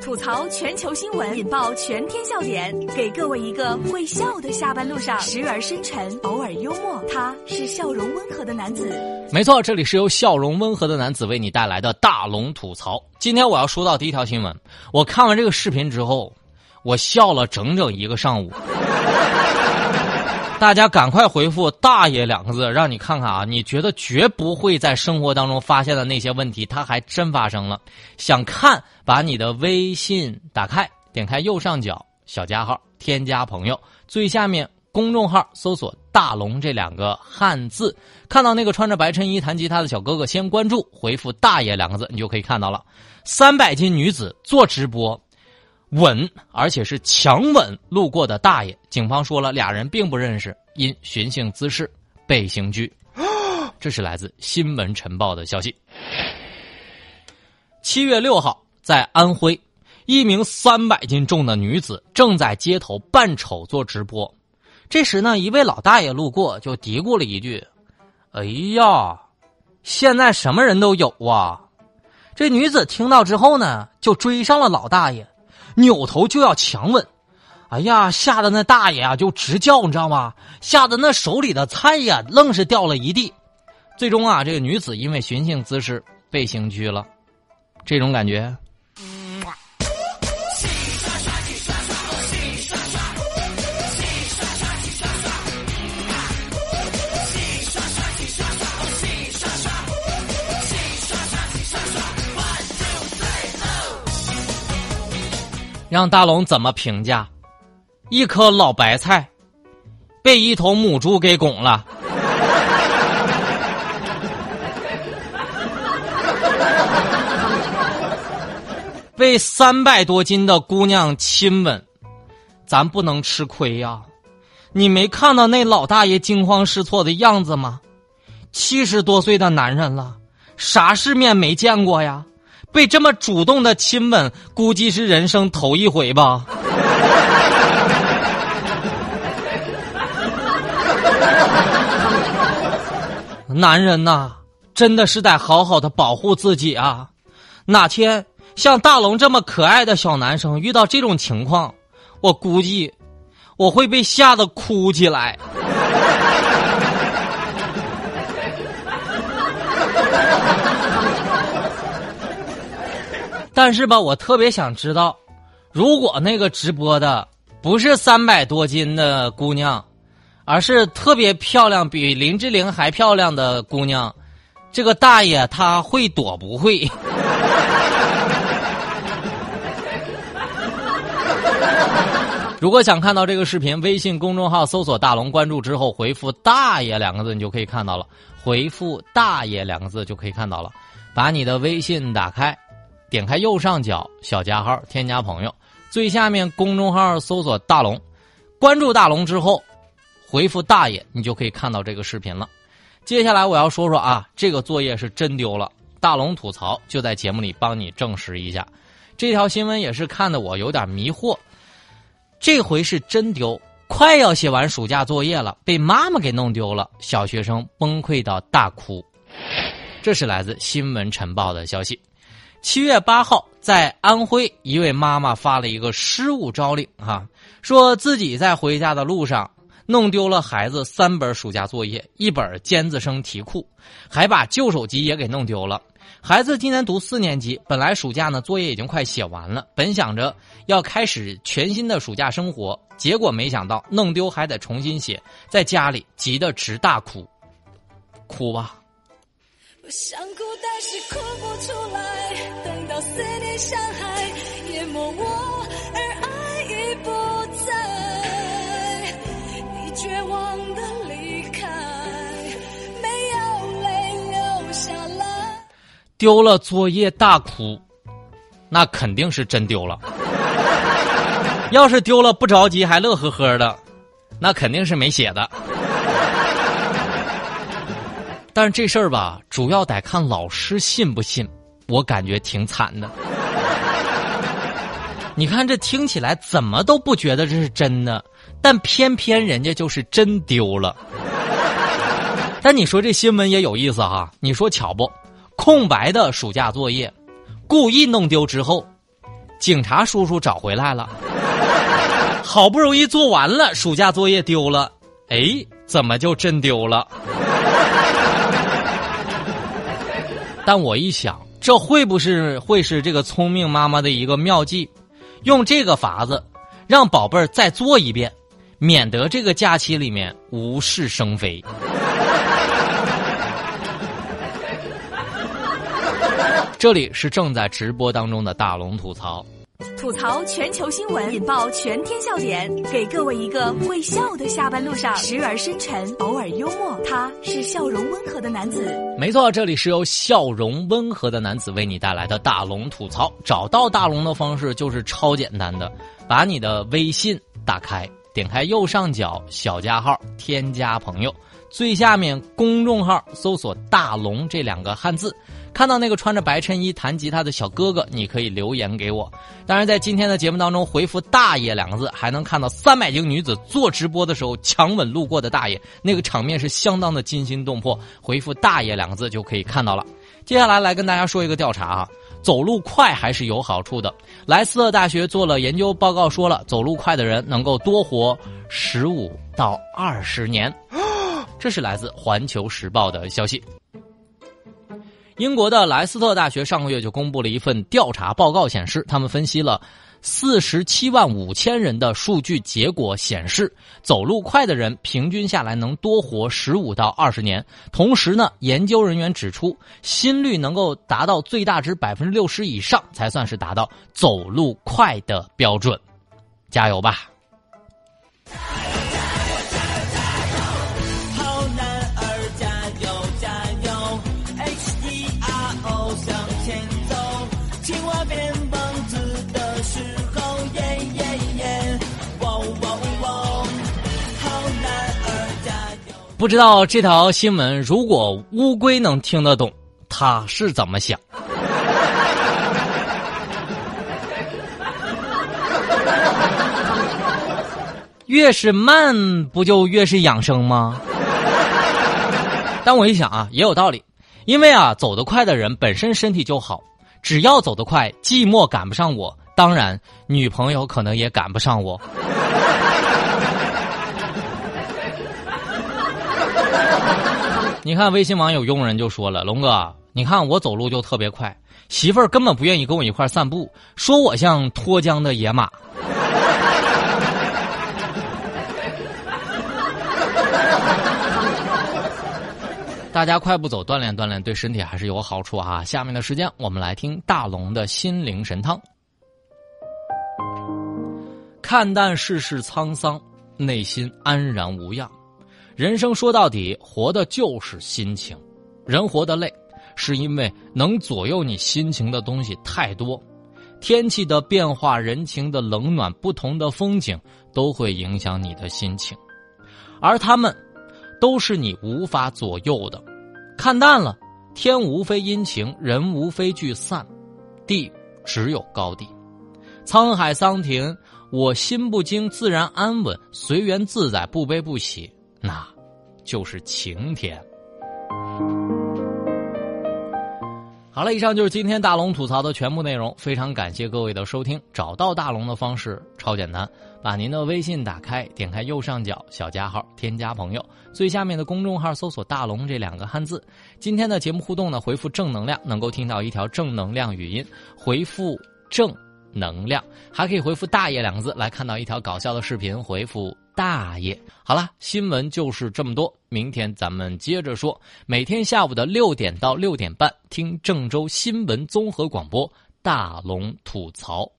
吐槽全球新闻，引爆全天笑点，给各位一个会笑的下班路上，时而深沉，偶尔幽默。他是笑容温和的男子。没错，这里是由笑容温和的男子为你带来的大龙吐槽。今天我要说到第一条新闻。我看完这个视频之后，我笑了整整一个上午。大家赶快回复“大爷”两个字，让你看看啊！你觉得绝不会在生活当中发现的那些问题，它还真发生了。想看，把你的微信打开，点开右上角小加号，添加朋友，最下面公众号搜索“大龙”这两个汉字，看到那个穿着白衬衣弹吉他的小哥哥，先关注，回复“大爷”两个字，你就可以看到了。三百斤女子做直播。吻，而且是强吻路过的大爷。警方说了，俩人并不认识，因寻衅滋事被刑拘。这是来自《新闻晨报》的消息。七月六号，在安徽，一名三百斤重的女子正在街头扮丑做直播。这时呢，一位老大爷路过，就嘀咕了一句：“哎呀，现在什么人都有啊！”这女子听到之后呢，就追上了老大爷。扭头就要强吻，哎呀，吓得那大爷啊就直叫，你知道吗？吓得那手里的菜呀愣是掉了一地。最终啊，这个女子因为寻衅滋事被刑拘了。这种感觉。让大龙怎么评价？一颗老白菜，被一头母猪给拱了。被三百多斤的姑娘亲吻，咱不能吃亏呀！你没看到那老大爷惊慌失措的样子吗？七十多岁的男人了，啥世面没见过呀？被这么主动的亲吻，估计是人生头一回吧。男人呐，真的是得好好的保护自己啊！哪天像大龙这么可爱的小男生遇到这种情况，我估计我会被吓得哭起来。但是吧，我特别想知道，如果那个直播的不是三百多斤的姑娘，而是特别漂亮、比林志玲还漂亮的姑娘，这个大爷他会躲不会？如果想看到这个视频，微信公众号搜索“大龙”，关注之后回复“大爷”两个字，你就可以看到了。回复“大爷”两个字就可以看到了。把你的微信打开。点开右上角小加号，添加朋友，最下面公众号搜索大龙，关注大龙之后，回复大爷，你就可以看到这个视频了。接下来我要说说啊，这个作业是真丢了。大龙吐槽就在节目里帮你证实一下，这条新闻也是看得我有点迷惑。这回是真丢，快要写完暑假作业了，被妈妈给弄丢了，小学生崩溃到大哭。这是来自新闻晨报的消息。七月八号，在安徽，一位妈妈发了一个失物招领，哈，说自己在回家的路上弄丢了孩子三本暑假作业，一本尖子生题库，还把旧手机也给弄丢了。孩子今年读四年级，本来暑假呢作业已经快写完了，本想着要开始全新的暑假生活，结果没想到弄丢还得重新写，在家里急得直大哭，哭吧。我想哭，但是哭不出来。等到思念像海淹没我，而爱已不在。你绝望的离开，没有泪流下来。丢了作业大哭，那肯定是真丢了。要是丢了不着急还乐呵呵的，那肯定是没写的。但是这事儿吧，主要得看老师信不信。我感觉挺惨的。你看这听起来怎么都不觉得这是真的，但偏偏人家就是真丢了。但你说这新闻也有意思哈？你说巧不？空白的暑假作业，故意弄丢之后，警察叔叔找回来了，好不容易做完了，暑假作业丢了，哎，怎么就真丢了？但我一想，这会不是会是这个聪明妈妈的一个妙计？用这个法子，让宝贝儿再做一遍，免得这个假期里面无事生非。这里是正在直播当中的大龙吐槽。吐槽全球新闻，引爆全天笑点，给各位一个会笑的下班路上，时而深沉，偶尔幽默。他是笑容温和的男子。没错，这里是由笑容温和的男子为你带来的大龙吐槽。找到大龙的方式就是超简单的，把你的微信打开，点开右上角小加号，添加朋友，最下面公众号搜索“大龙”这两个汉字。看到那个穿着白衬衣弹吉他的小哥哥，你可以留言给我。当然，在今天的节目当中回复“大爷”两个字，还能看到三百名女子做直播的时候强吻路过的大爷，那个场面是相当的惊心动魄。回复“大爷”两个字就可以看到了。接下来来跟大家说一个调查啊，走路快还是有好处的。莱斯特大学做了研究报告，说了走路快的人能够多活十五到二十年。这是来自《环球时报》的消息。英国的莱斯特大学上个月就公布了一份调查报告，显示他们分析了四十七万五千人的数据，结果显示走路快的人平均下来能多活十五到二十年。同时呢，研究人员指出，心率能够达到最大值百分之六十以上，才算是达到走路快的标准。加油吧！不知道这条新闻，如果乌龟能听得懂，它是怎么想？越是慢，不就越是养生吗？但我一想啊，也有道理，因为啊，走得快的人本身身体就好，只要走得快，寂寞赶不上我，当然女朋友可能也赶不上我。你看，微信网友佣人就说了：“龙哥，你看我走路就特别快，媳妇儿根本不愿意跟我一块散步，说我像脱缰的野马。”大家快步走，锻炼锻炼，对身体还是有好处啊！下面的时间，我们来听大龙的心灵神汤。看淡世事沧桑，内心安然无恙。人生说到底，活的就是心情。人活得累，是因为能左右你心情的东西太多。天气的变化，人情的冷暖，不同的风景，都会影响你的心情。而他们，都是你无法左右的。看淡了，天无非阴晴，人无非聚散，地只有高低。沧海桑田，我心不惊，自然安稳，随缘自在，不悲不喜。那，就是晴天。好了，以上就是今天大龙吐槽的全部内容。非常感谢各位的收听。找到大龙的方式超简单，把您的微信打开，点开右上角小加号，添加朋友，最下面的公众号搜索“大龙”这两个汉字。今天的节目互动呢，回复正能量能够听到一条正能量语音，回复正能量还可以回复“大爷”两个字来看到一条搞笑的视频，回复。大爷，好了，新闻就是这么多。明天咱们接着说。每天下午的六点到六点半，听郑州新闻综合广播，大龙吐槽。